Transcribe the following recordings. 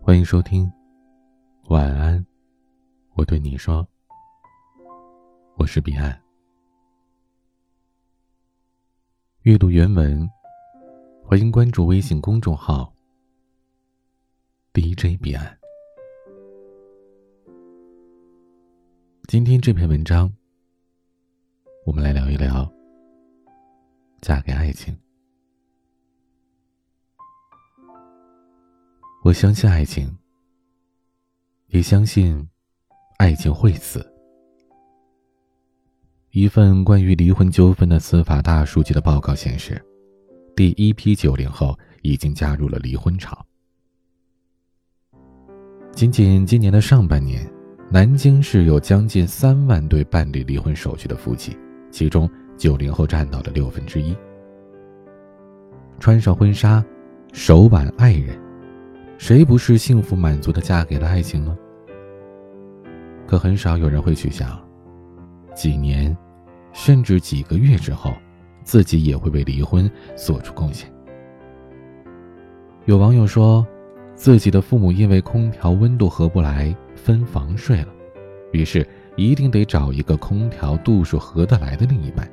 欢迎收听，晚安，我对你说，我是彼岸。阅读原文，欢迎关注微信公众号 DJ 彼岸。今天这篇文章，我们来聊一聊嫁给爱情。我相信爱情，也相信爱情会死。一份关于离婚纠纷的司法大数据的报告显示，第一批九零后已经加入了离婚潮。仅仅今年的上半年，南京市有将近三万对办理离婚手续的夫妻，其中九零后占到了六分之一。穿上婚纱，手挽爱人。谁不是幸福满足的嫁给了爱情呢？可很少有人会去想，几年，甚至几个月之后，自己也会为离婚做出贡献。有网友说，自己的父母因为空调温度合不来分房睡了，于是一定得找一个空调度数合得来的另一半。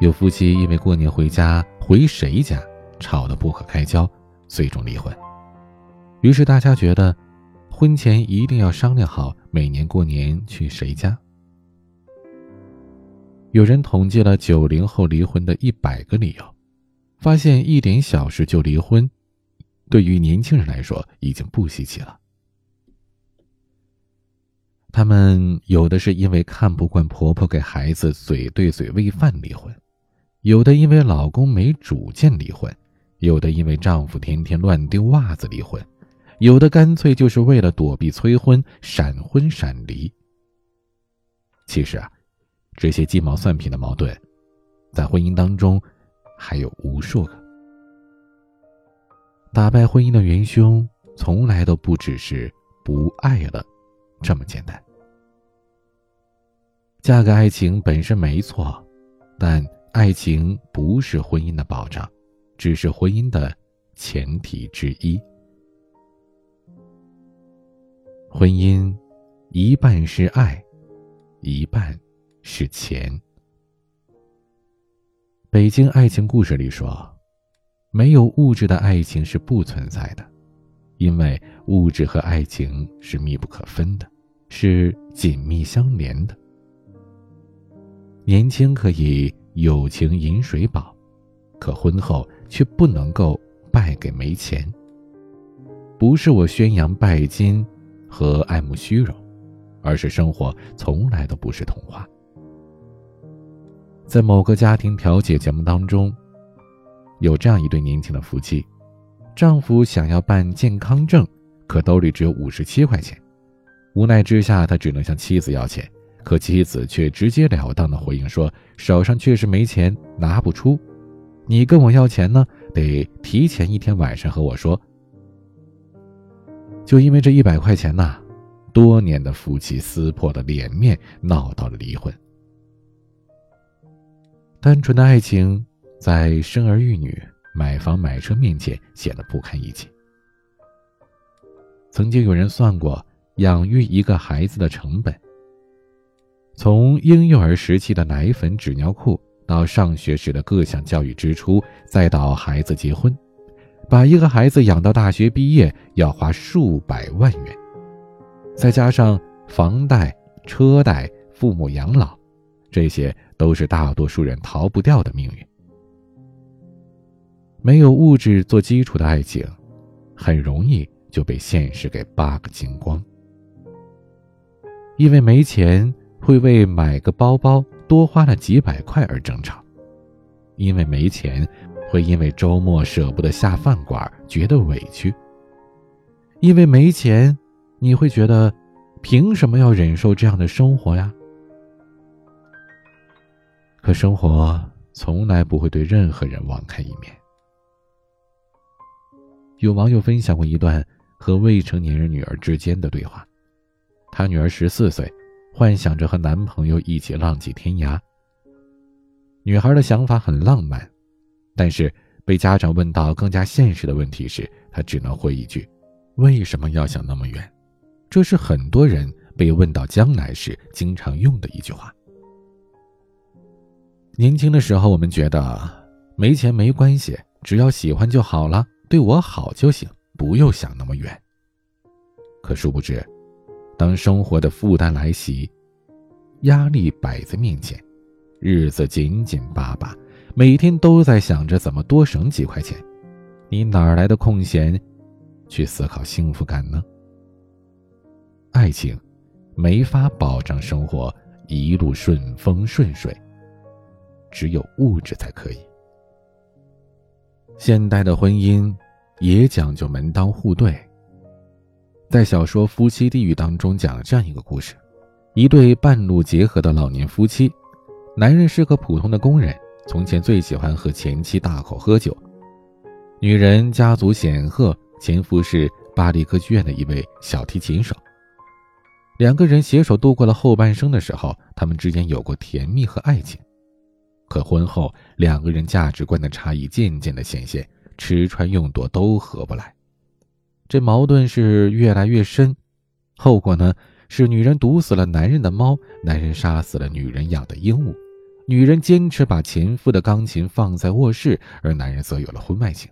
有夫妻因为过年回家回谁家吵得不可开交。最终离婚。于是大家觉得，婚前一定要商量好每年过年去谁家。有人统计了九零后离婚的一百个理由，发现一点小事就离婚，对于年轻人来说已经不稀奇了。他们有的是因为看不惯婆婆给孩子嘴对嘴喂饭离婚，有的因为老公没主见离婚。有的因为丈夫天天乱丢袜子离婚，有的干脆就是为了躲避催婚闪婚闪离。其实啊，这些鸡毛蒜皮的矛盾，在婚姻当中还有无数个。打败婚姻的元凶，从来都不只是不爱了这么简单。嫁给爱情本身没错，但爱情不是婚姻的保障。只是婚姻的前提之一。婚姻一半是爱，一半是钱。北京爱情故事里说，没有物质的爱情是不存在的，因为物质和爱情是密不可分的，是紧密相连的。年轻可以有情饮水饱，可婚后。却不能够败给没钱。不是我宣扬拜金和爱慕虚荣，而是生活从来都不是童话。在某个家庭调解节目当中，有这样一对年轻的夫妻，丈夫想要办健康证，可兜里只有五十七块钱，无奈之下，他只能向妻子要钱，可妻子却直截了当的回应说：“手上确实没钱，拿不出。”你跟我要钱呢，得提前一天晚上和我说。就因为这一百块钱呐，多年的夫妻撕破了脸面，闹到了离婚。单纯的爱情在生儿育女、买房买车面前显得不堪一击。曾经有人算过养育一个孩子的成本，从婴幼儿时期的奶粉、纸尿裤。到上学时的各项教育支出，再到孩子结婚，把一个孩子养到大学毕业要花数百万元，再加上房贷、车贷、父母养老，这些都是大多数人逃不掉的命运。没有物质做基础的爱情，很容易就被现实给扒个精光。因为没钱，会为买个包包。多花了几百块而争吵，因为没钱，会因为周末舍不得下饭馆觉得委屈。因为没钱，你会觉得凭什么要忍受这样的生活呀？可生活从来不会对任何人网开一面。有网友分享过一段和未成年人女儿之间的对话，他女儿十四岁。幻想着和男朋友一起浪迹天涯。女孩的想法很浪漫，但是被家长问到更加现实的问题时，她只能回一句：“为什么要想那么远？”这是很多人被问到将来时经常用的一句话。年轻的时候，我们觉得没钱没关系，只要喜欢就好了，对我好就行，不用想那么远。可殊不知，当生活的负担来袭，压力摆在面前，日子紧紧巴巴，每天都在想着怎么多省几块钱，你哪来的空闲去思考幸福感呢？爱情没法保障生活一路顺风顺水，只有物质才可以。现代的婚姻也讲究门当户对。在小说《夫妻地狱》当中讲了这样一个故事：一对半路结合的老年夫妻，男人是个普通的工人，从前最喜欢和前妻大口喝酒；女人家族显赫，前夫是巴黎歌剧院的一位小提琴手。两个人携手度过了后半生的时候，他们之间有过甜蜜和爱情。可婚后，两个人价值观的差异渐渐的显现，吃穿用度都合不来。这矛盾是越来越深，后果呢是女人毒死了男人的猫，男人杀死了女人养的鹦鹉。女人坚持把前夫的钢琴放在卧室，而男人则有了婚外情。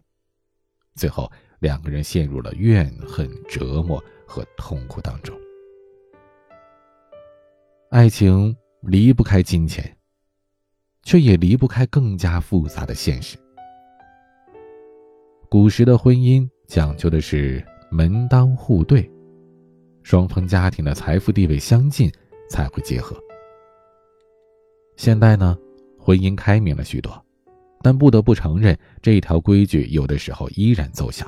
最后，两个人陷入了怨恨、折磨和痛苦当中。爱情离不开金钱，却也离不开更加复杂的现实。古时的婚姻讲究的是门当户对，双方家庭的财富地位相近才会结合。现代呢，婚姻开明了许多，但不得不承认，这条规矩有的时候依然奏效。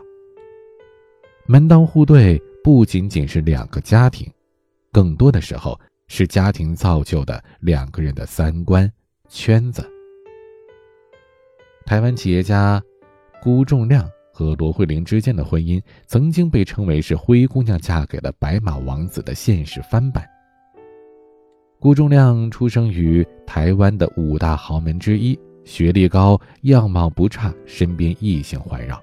门当户对不仅仅是两个家庭，更多的时候。是家庭造就的两个人的三观圈子。台湾企业家辜仲亮和罗慧玲之间的婚姻，曾经被称为是灰姑娘嫁给了白马王子的现实翻版。辜仲亮出生于台湾的五大豪门之一，学历高，样貌不差，身边异性环绕。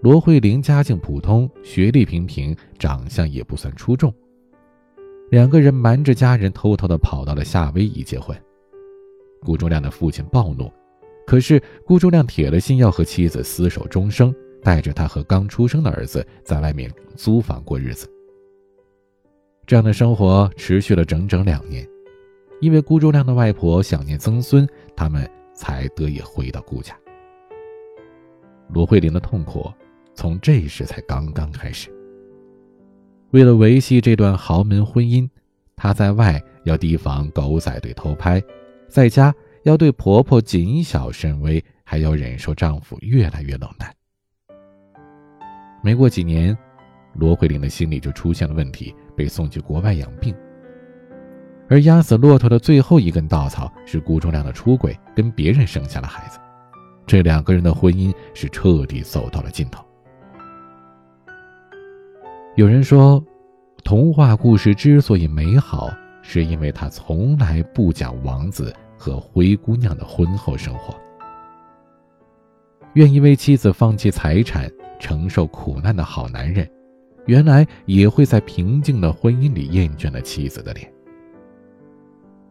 罗慧玲家境普通，学历平平，长相也不算出众。两个人瞒着家人，偷偷的跑到了夏威夷结婚。顾仲亮的父亲暴怒，可是顾仲亮铁了心要和妻子厮守终生，带着他和刚出生的儿子在外面租房过日子。这样的生活持续了整整两年，因为顾仲亮的外婆想念曾孙，他们才得以回到顾家。罗慧玲的痛苦从这时才刚刚开始。为了维系这段豪门婚姻，她在外要提防狗仔队偷拍，在家要对婆婆谨小慎微，还要忍受丈夫越来越冷淡。没过几年，罗慧玲的心里就出现了问题，被送去国外养病。而压死骆驼的最后一根稻草是顾忠亮的出轨，跟别人生下了孩子，这两个人的婚姻是彻底走到了尽头。有人说，童话故事之所以美好，是因为它从来不讲王子和灰姑娘的婚后生活。愿意为妻子放弃财产、承受苦难的好男人，原来也会在平静的婚姻里厌倦了妻子的脸。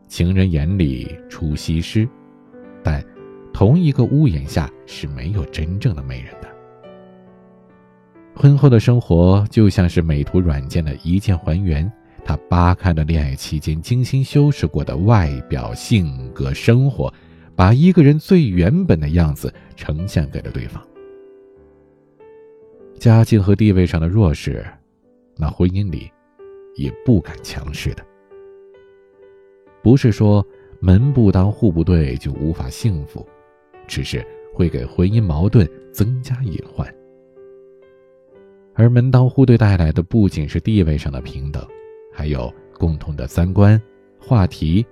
情人眼里出西施，但同一个屋檐下是没有真正的美人的。婚后的生活就像是美图软件的一键还原，他扒开了恋爱期间精心修饰过的外表、性格、生活，把一个人最原本的样子呈现给了对方。家境和地位上的弱势，那婚姻里也不敢强势的。不是说门不当户不对就无法幸福，只是会给婚姻矛盾增加隐患。而门当户对带来的不仅是地位上的平等，还有共同的三观、话题，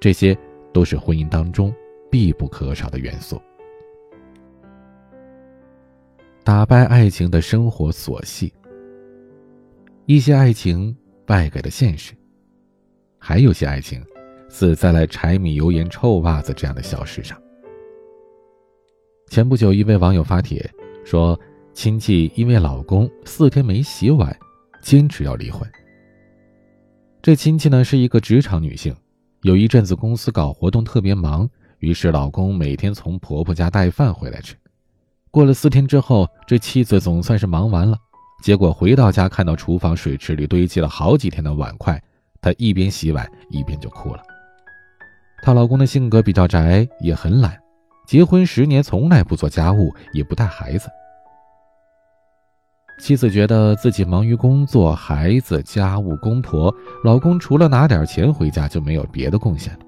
这些都是婚姻当中必不可少的元素。打败爱情的生活琐细，一些爱情败给了现实，还有些爱情死在了柴米油盐臭袜子这样的小事上。前不久，一位网友发帖说。亲戚因为老公四天没洗碗，坚持要离婚。这亲戚呢是一个职场女性，有一阵子公司搞活动特别忙，于是老公每天从婆婆家带饭回来吃。过了四天之后，这妻子总算是忙完了，结果回到家看到厨房水池里堆积了好几天的碗筷，她一边洗碗一边就哭了。她老公的性格比较宅，也很懒，结婚十年从来不做家务，也不带孩子。妻子觉得自己忙于工作、孩子、家务、公婆，老公除了拿点钱回家就没有别的贡献了。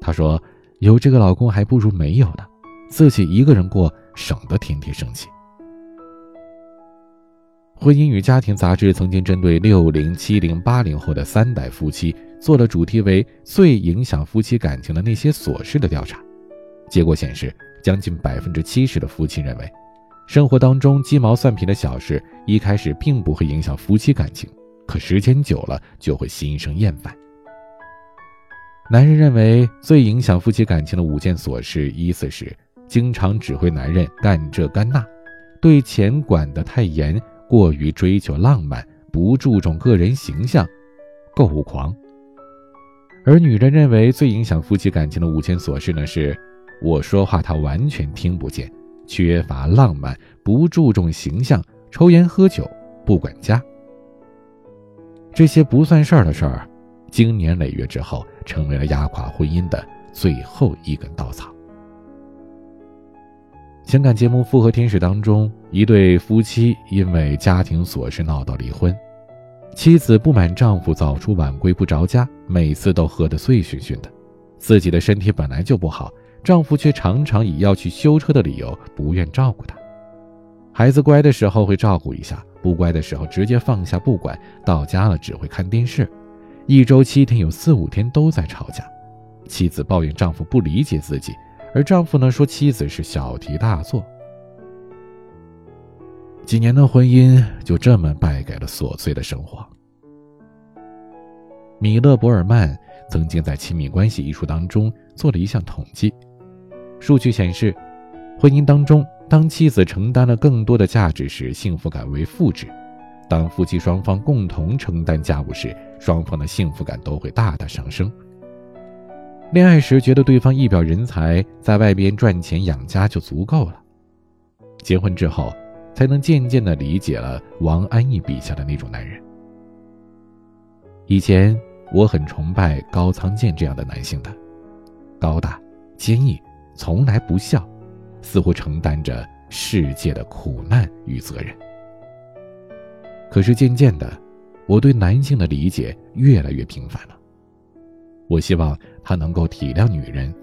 她说：“有这个老公还不如没有呢，自己一个人过省得天天生气。”《婚姻与家庭》杂志曾经针对六零、七零、八零后的三代夫妻做了主题为“最影响夫妻感情的那些琐事”的调查，结果显示，将近百分之七十的夫妻认为。生活当中鸡毛蒜皮的小事，一开始并不会影响夫妻感情，可时间久了就会心生厌烦。男人认为最影响夫妻感情的五件琐事，依次是：经常指挥男人干这干那，对钱管得太严，过于追求浪漫，不注重个人形象，购物狂。而女人认为最影响夫妻感情的五件琐事呢，是我说话他完全听不见。缺乏浪漫，不注重形象，抽烟喝酒，不管家，这些不算事儿的事儿，经年累月之后，成为了压垮婚姻的最后一根稻草。情感节目《复合天使》当中，一对夫妻因为家庭琐事闹到离婚，妻子不满丈夫早出晚归不着家，每次都喝得醉醺醺的，自己的身体本来就不好。丈夫却常常以要去修车的理由不愿照顾她，孩子乖的时候会照顾一下，不乖的时候直接放下不管，到家了只会看电视，一周七天有四五天都在吵架。妻子抱怨丈夫不理解自己，而丈夫呢说妻子是小题大做。几年的婚姻就这么败给了琐碎的生活。米勒·博尔曼曾经在《亲密关系》一书当中做了一项统计。数据显示，婚姻当中，当妻子承担了更多的价值时，幸福感为负值；当夫妻双方共同承担家务时，双方的幸福感都会大大上升。恋爱时觉得对方一表人才，在外边赚钱养家就足够了；结婚之后，才能渐渐地理解了王安忆笔下的那种男人。以前我很崇拜高仓健这样的男性的，高大、坚毅。从来不笑，似乎承担着世界的苦难与责任。可是渐渐的，我对男性的理解越来越平凡了。我希望他能够体谅女人，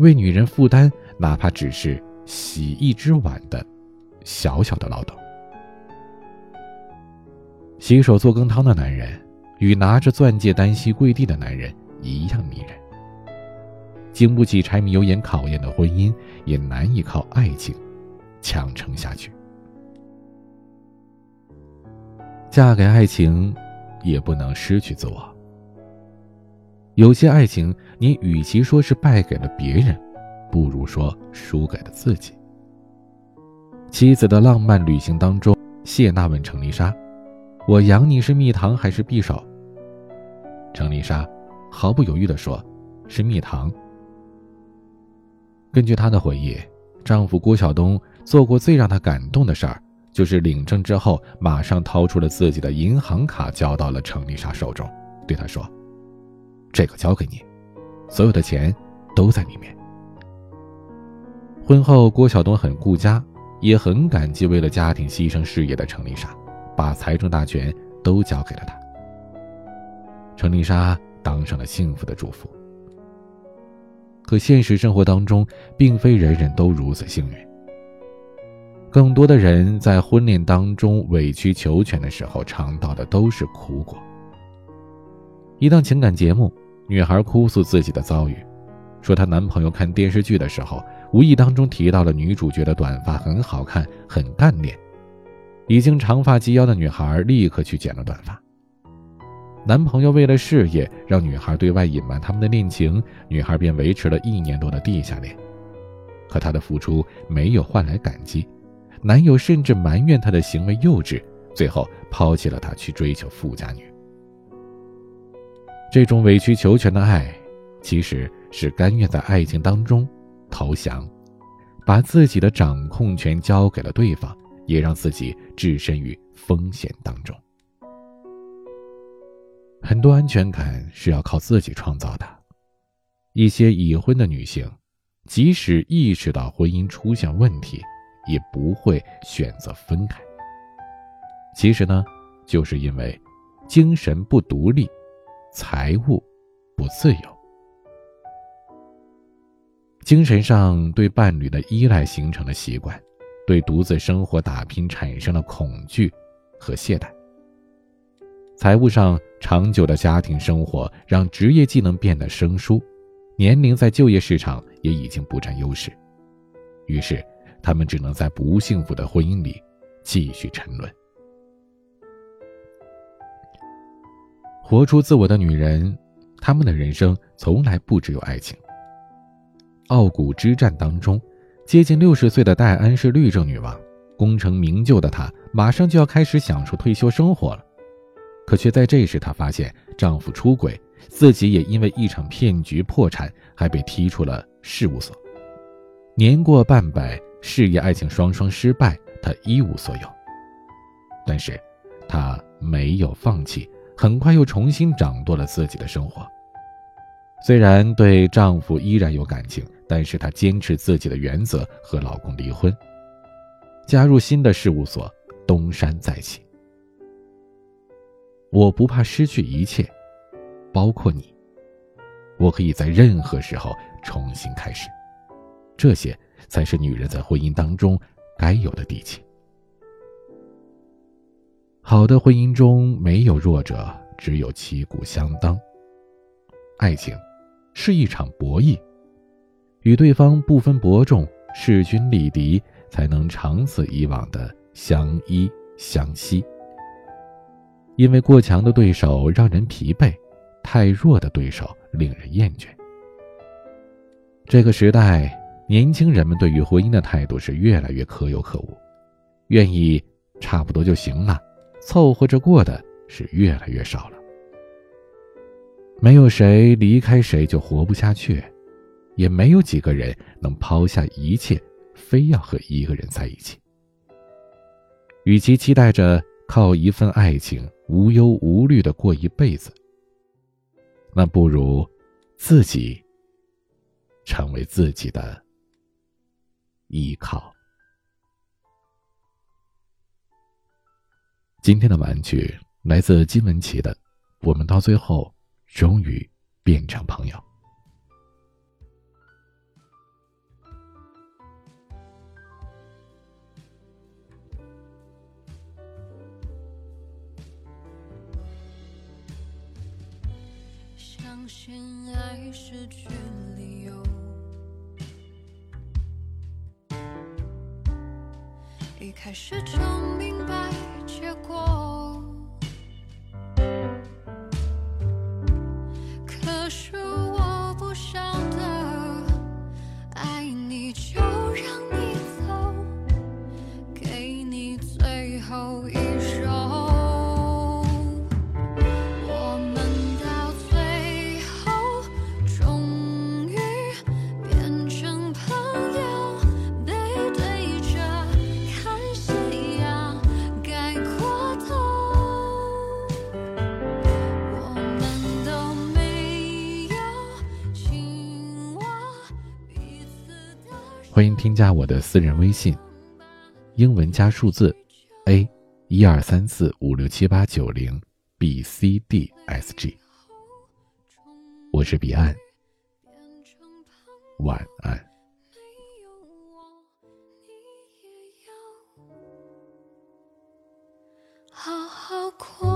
为女人负担哪怕只是洗一只碗的小小的劳动。洗手做羹汤的男人，与拿着钻戒单膝跪地的男人一样迷人。经不起柴米油盐考验的婚姻，也难以靠爱情强撑下去。嫁给爱情，也不能失去自我。有些爱情，你与其说是败给了别人，不如说输给了自己。妻子的浪漫旅行当中，谢娜问程丽莎：“我养你是蜜糖还是匕首？”程丽莎毫不犹豫地说：“是蜜糖。”根据她的回忆，丈夫郭晓东做过最让她感动的事儿，就是领证之后马上掏出了自己的银行卡，交到了程丽莎手中，对她说：“这个交给你，所有的钱都在里面。”婚后，郭晓东很顾家，也很感激为了家庭牺牲事业的程丽莎，把财政大权都交给了她。程丽莎当上了幸福的主妇。可现实生活当中，并非人人都如此幸运。更多的人在婚恋当中委曲求全的时候，尝到的都是苦果。一档情感节目，女孩哭诉自己的遭遇，说她男朋友看电视剧的时候，无意当中提到了女主角的短发很好看，很干练。已经长发及腰的女孩立刻去剪了短发。男朋友为了事业，让女孩对外隐瞒他们的恋情，女孩便维持了一年多的地下恋。可她的付出没有换来感激，男友甚至埋怨她的行为幼稚，最后抛弃了她去追求富家女。这种委曲求全的爱，其实是甘愿在爱情当中投降，把自己的掌控权交给了对方，也让自己置身于风险当中。很多安全感是要靠自己创造的。一些已婚的女性，即使意识到婚姻出现问题，也不会选择分开。其实呢，就是因为精神不独立，财务不自由，精神上对伴侣的依赖形成了习惯，对独自生活打拼产生了恐惧和懈怠。财务上长久的家庭生活让职业技能变得生疏。年龄在就业市场也已经不占优势，于是他们只能在不幸福的婚姻里继续沉沦。活出自我的女人，她们的人生从来不只有爱情。傲骨之战当中，接近六十岁的戴安是律政女王，功成名就的她马上就要开始享受退休生活了，可却在这时，她发现丈夫出轨。自己也因为一场骗局破产，还被踢出了事务所。年过半百，事业、爱情双双失败，她一无所有。但是，她没有放弃，很快又重新掌舵了自己的生活。虽然对丈夫依然有感情，但是她坚持自己的原则，和老公离婚，加入新的事务所，东山再起。我不怕失去一切。包括你，我可以在任何时候重新开始，这些才是女人在婚姻当中该有的底气。好的婚姻中没有弱者，只有旗鼓相当。爱情是一场博弈，与对方不分伯仲、势均力敌，才能长此以往的相依相惜。因为过强的对手让人疲惫。太弱的对手令人厌倦。这个时代，年轻人们对于婚姻的态度是越来越可有可无，愿意差不多就行了，凑合着过的是越来越少了。没有谁离开谁就活不下去，也没有几个人能抛下一切，非要和一个人在一起。与其期待着靠一份爱情无忧无虑的过一辈子，那不如自己成为自己的依靠。今天的玩具来自金文琪的，我们到最后终于变成朋友。一开始就明白结果。欢迎添加我的私人微信，英文加数字 A，一二三四五六七八九零 B C D S G。我是彼岸，晚安。好好过。